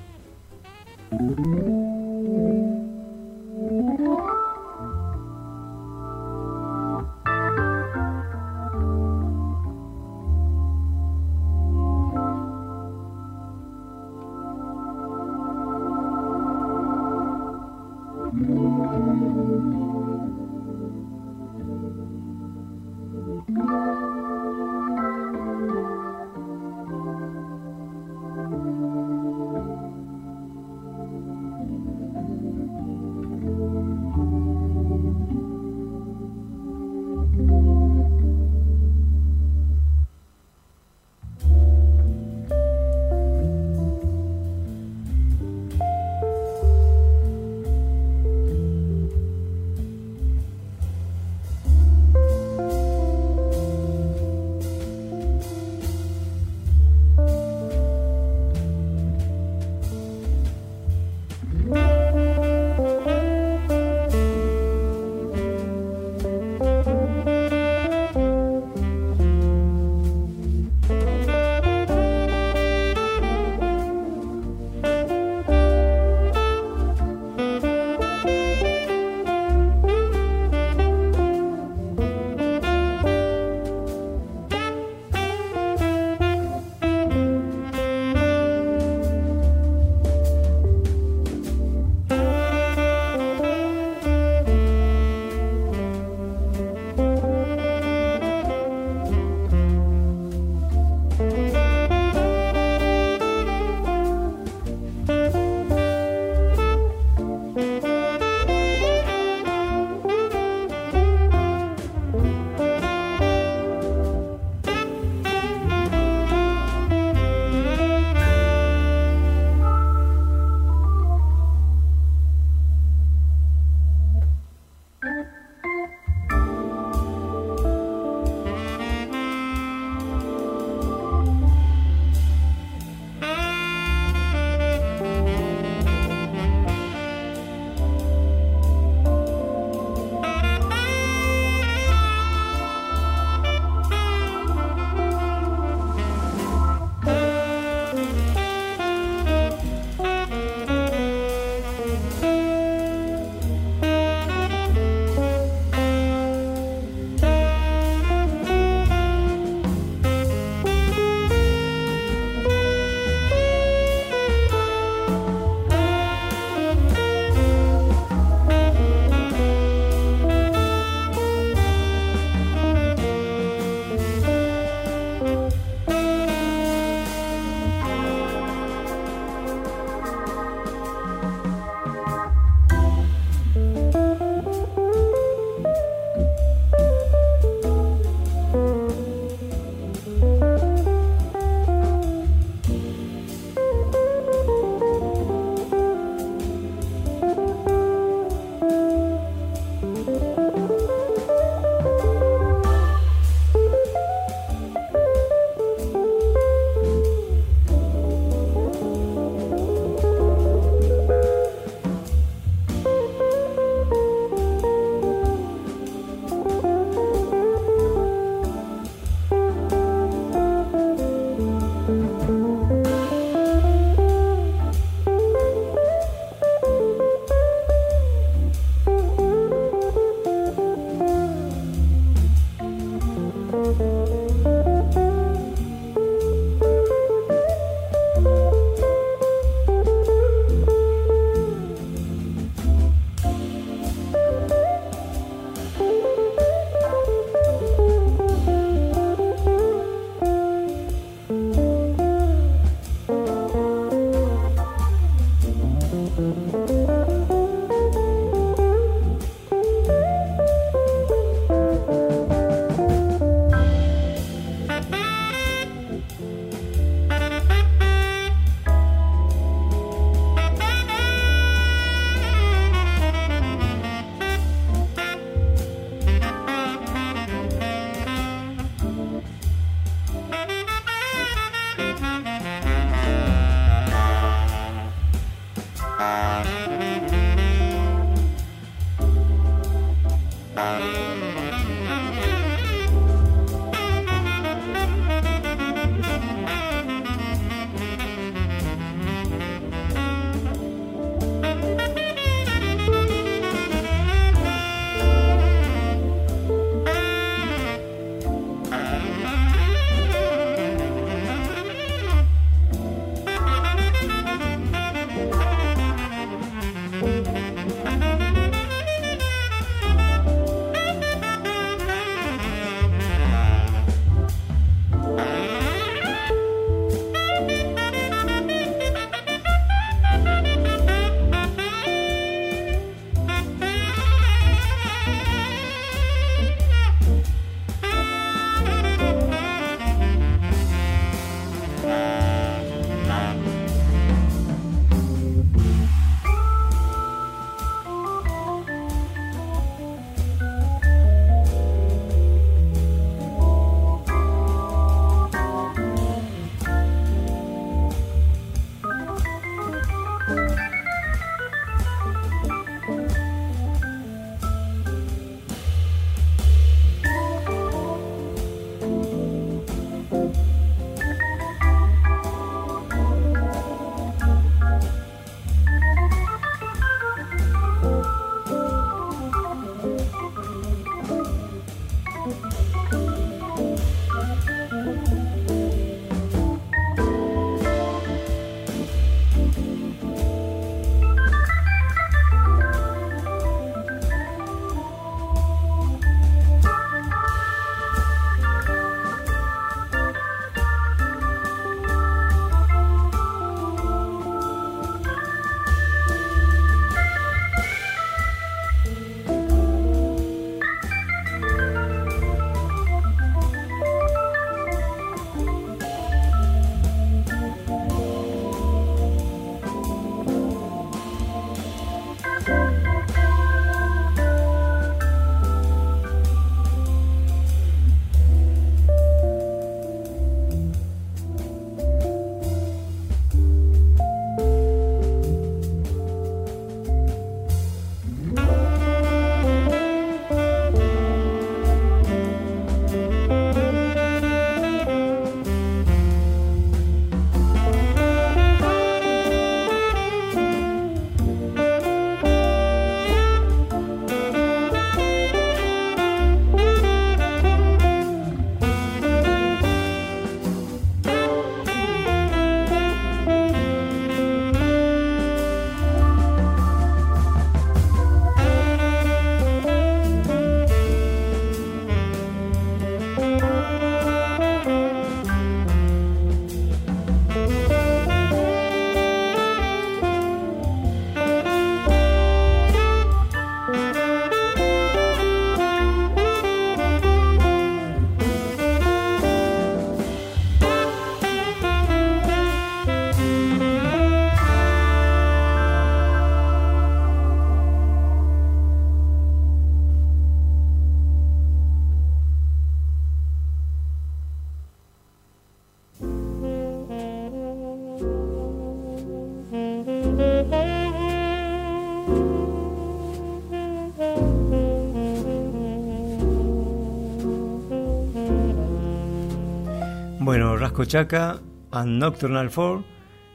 Chaca and Nocturnal 4,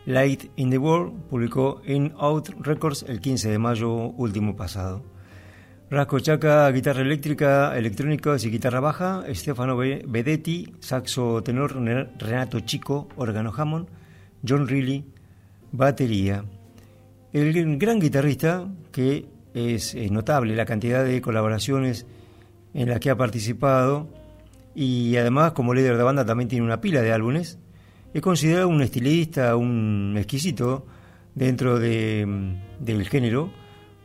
Light in the World, publicó In Out Records el 15 de mayo último pasado. Rasco Chaca, guitarra eléctrica, electrónicos y guitarra baja, Stefano Vedetti, saxo tenor, Renato Chico, órgano Hammond, John Reilly, batería. El gran guitarrista, que es notable la cantidad de colaboraciones en las que ha participado, y además como líder de banda también tiene una pila de álbumes. Es considerado un estilista, un exquisito dentro de, del género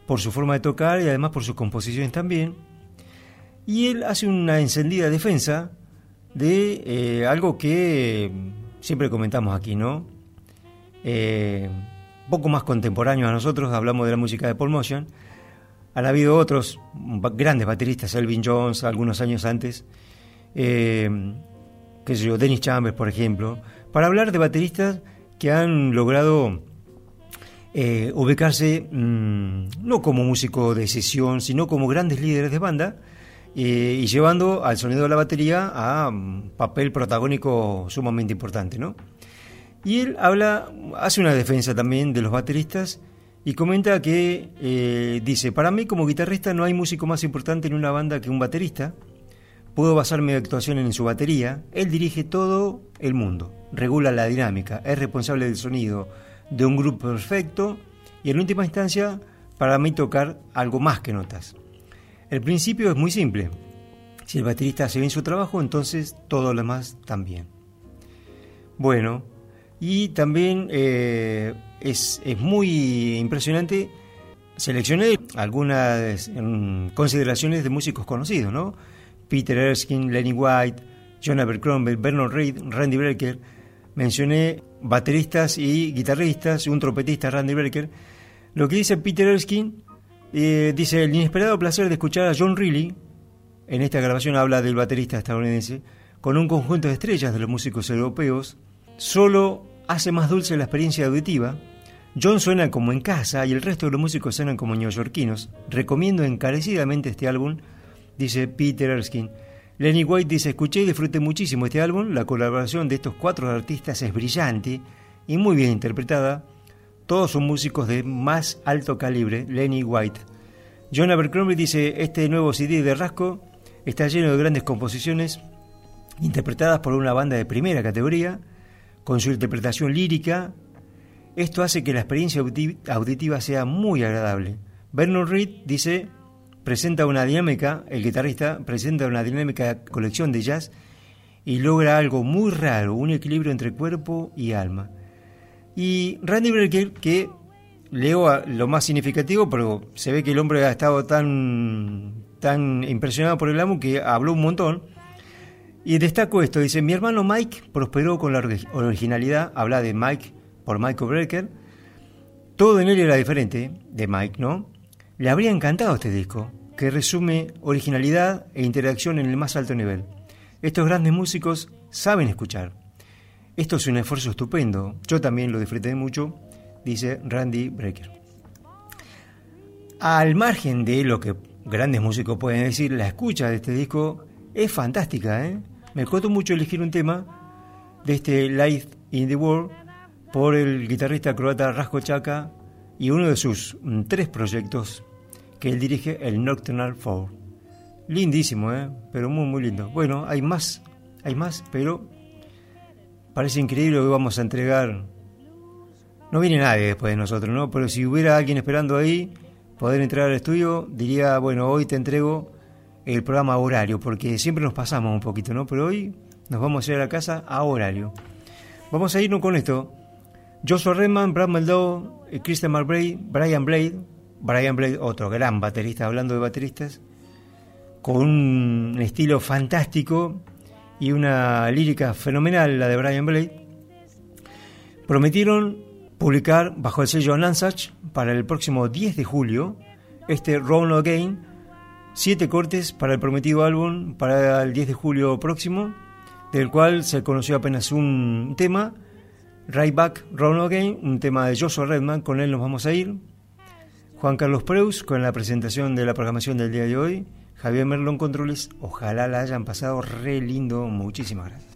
por su forma de tocar y además por sus composiciones también. Y él hace una encendida defensa de eh, algo que siempre comentamos aquí, ¿no? Eh, poco más contemporáneo a nosotros, hablamos de la música de Paul Motion. Han habido otros grandes bateristas, Elvin Jones, algunos años antes, eh, qué sé yo, Dennis Chambers, por ejemplo, para hablar de bateristas que han logrado eh, ubicarse mm, no como músico de sesión, sino como grandes líderes de banda eh, y llevando al sonido de la batería a un papel protagónico sumamente importante, ¿no? Y él habla, hace una defensa también de los bateristas y comenta que eh, dice, para mí como guitarrista no hay músico más importante en una banda que un baterista, Puedo basar mi actuación en su batería. Él dirige todo el mundo, regula la dinámica, es responsable del sonido de un grupo perfecto y en última instancia para mí tocar algo más que notas. El principio es muy simple. Si el baterista hace bien su trabajo, entonces todo lo demás también. Bueno, y también eh, es, es, muy impresionante. Seleccioné algunas mm, consideraciones de músicos conocidos, ¿no? Peter Erskine, Lenny White, John Abercrombie, Bernard Reed, Randy Brecker. Mencioné bateristas y guitarristas, un trompetista, Randy Brecker. Lo que dice Peter Erskine, eh, dice, el inesperado placer de escuchar a John Reilly, en esta grabación habla del baterista estadounidense, con un conjunto de estrellas de los músicos europeos, solo hace más dulce la experiencia auditiva. John suena como en casa y el resto de los músicos suenan como neoyorquinos. Recomiendo encarecidamente este álbum dice Peter Erskine. Lenny White dice, escuché y disfruté muchísimo este álbum, la colaboración de estos cuatro artistas es brillante y muy bien interpretada. Todos son músicos de más alto calibre, Lenny White. John Abercrombie dice, este nuevo CD de Rasco está lleno de grandes composiciones interpretadas por una banda de primera categoría, con su interpretación lírica. Esto hace que la experiencia auditiva sea muy agradable. Vernon Reed dice, presenta una dinámica, el guitarrista presenta una dinámica colección de jazz y logra algo muy raro, un equilibrio entre cuerpo y alma. Y Randy Brecker, que leo lo más significativo, pero se ve que el hombre ha estado tan, tan impresionado por el amo que habló un montón. Y destaco esto, dice, mi hermano Mike prosperó con la originalidad, habla de Mike por Michael Brecker, todo en él era diferente, de Mike, ¿no? Le habría encantado este disco, que resume originalidad e interacción en el más alto nivel. Estos grandes músicos saben escuchar. Esto es un esfuerzo estupendo. Yo también lo disfruté mucho, dice Randy Brecker. Al margen de lo que grandes músicos pueden decir, la escucha de este disco es fantástica. ¿eh? Me costó mucho elegir un tema de este Life in the World por el guitarrista croata Rasko Chaka y uno de sus mm, tres proyectos que él dirige el Nocturnal Four. Lindísimo, ¿eh? pero muy, muy lindo. Bueno, hay más, hay más, pero parece increíble que vamos a entregar. No viene nadie después de nosotros, ¿no? Pero si hubiera alguien esperando ahí, poder entrar al estudio, diría, bueno, hoy te entrego el programa horario, porque siempre nos pasamos un poquito, ¿no? Pero hoy nos vamos a ir a la casa a horario. Vamos a irnos con esto. Joshua Redman, Brad Meldow, eh, Christian McBride, Brian Blade, Brian Blade, otro gran baterista, hablando de bateristas, con un estilo fantástico y una lírica fenomenal, la de Brian Blade, prometieron publicar bajo el sello Nansach para el próximo 10 de julio este Roll Again, siete cortes para el prometido álbum para el 10 de julio próximo, del cual se conoció apenas un tema, Right Back Roll Again, un tema de Joshua Redman, con él nos vamos a ir. Juan Carlos Preus con la presentación de la programación del día de hoy. Javier Merlón Controles, ojalá la hayan pasado re lindo. Muchísimas gracias.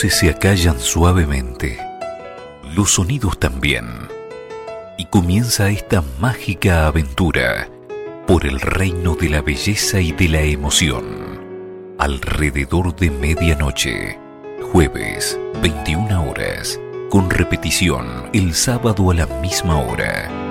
Se acallan suavemente, los sonidos también, y comienza esta mágica aventura por el reino de la belleza y de la emoción. Alrededor de medianoche, jueves, 21 horas, con repetición el sábado a la misma hora.